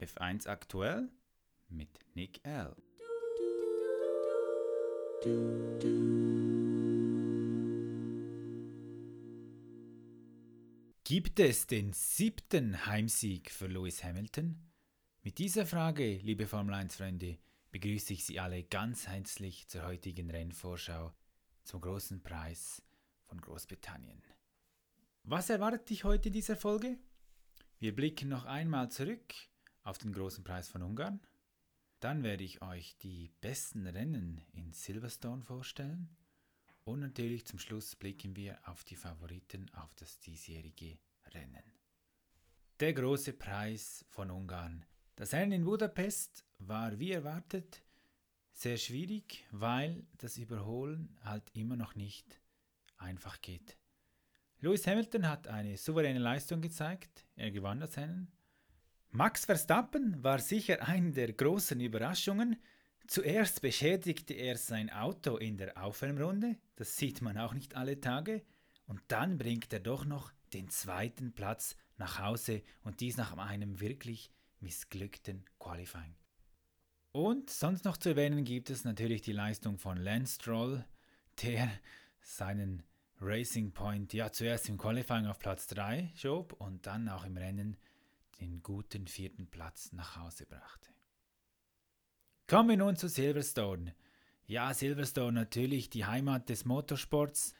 F1 aktuell mit Nick L. Gibt es den siebten Heimsieg für Lewis Hamilton? Mit dieser Frage, liebe Formel 1-Freunde, begrüße ich Sie alle ganz herzlich zur heutigen Rennvorschau zum großen Preis von Großbritannien. Was erwartet dich heute in dieser Folge? Wir blicken noch einmal zurück auf den großen Preis von Ungarn. Dann werde ich euch die besten Rennen in Silverstone vorstellen und natürlich zum Schluss blicken wir auf die Favoriten auf das diesjährige Rennen. Der große Preis von Ungarn. Das Rennen in Budapest war wie erwartet sehr schwierig, weil das Überholen halt immer noch nicht einfach geht. Lewis Hamilton hat eine souveräne Leistung gezeigt, er gewann das Rennen. Max Verstappen war sicher eine der großen Überraschungen, Zuerst beschädigte er sein Auto in der Aufwärmrunde, das sieht man auch nicht alle Tage, und dann bringt er doch noch den zweiten Platz nach Hause und dies nach einem wirklich missglückten Qualifying. Und sonst noch zu erwähnen gibt es natürlich die Leistung von Lance Stroll, der seinen Racing Point ja zuerst im Qualifying auf Platz 3 schob und dann auch im Rennen den guten vierten Platz nach Hause brachte. Kommen wir nun zu Silverstone. Ja, Silverstone natürlich die Heimat des Motorsports.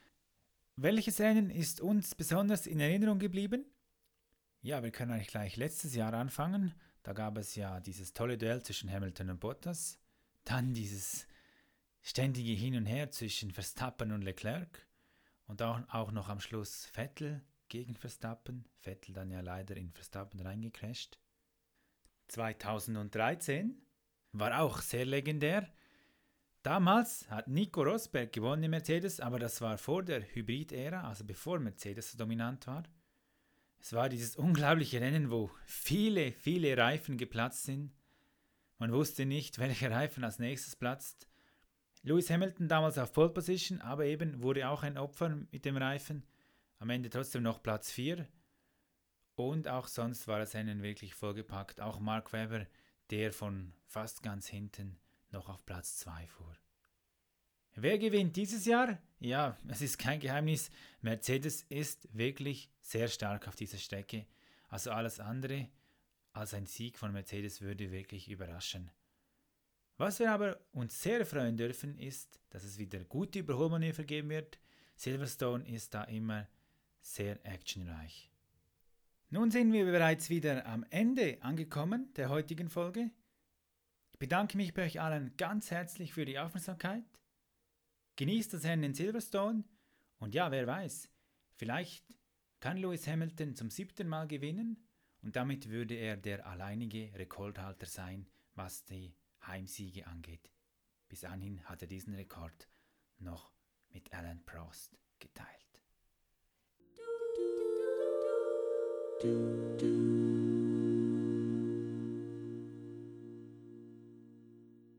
Welches Rennen ist uns besonders in Erinnerung geblieben? Ja, wir können eigentlich gleich letztes Jahr anfangen. Da gab es ja dieses tolle Duell zwischen Hamilton und Bottas. Dann dieses ständige Hin und Her zwischen Verstappen und Leclerc. Und auch, auch noch am Schluss Vettel gegen Verstappen. Vettel dann ja leider in Verstappen reingecrasht. 2013 war auch sehr legendär. Damals hat Nico Rosberg gewonnen in Mercedes, aber das war vor der Hybrid-Ära, also bevor Mercedes so dominant war. Es war dieses unglaubliche Rennen, wo viele, viele Reifen geplatzt sind. Man wusste nicht, welcher Reifen als nächstes platzt. Lewis Hamilton damals auf Pole Position, aber eben wurde auch ein Opfer mit dem Reifen. Am Ende trotzdem noch Platz 4. Und auch sonst war das Rennen wirklich vollgepackt. Auch Mark Webber der von fast ganz hinten noch auf Platz 2 fuhr. Wer gewinnt dieses Jahr? Ja, es ist kein Geheimnis, Mercedes ist wirklich sehr stark auf dieser Strecke. Also alles andere als ein Sieg von Mercedes würde wirklich überraschen. Was wir aber uns sehr freuen dürfen, ist, dass es wieder gute Überholmanöver geben wird. Silverstone ist da immer sehr actionreich. Nun sind wir bereits wieder am Ende angekommen der heutigen Folge. Ich bedanke mich bei euch allen ganz herzlich für die Aufmerksamkeit. Genießt das Rennen in Silverstone und ja, wer weiß, vielleicht kann Lewis Hamilton zum siebten Mal gewinnen und damit würde er der alleinige Rekordhalter sein, was die Heimsiege angeht. Bis anhin hat er diesen Rekord noch mit Alan Prost geteilt. do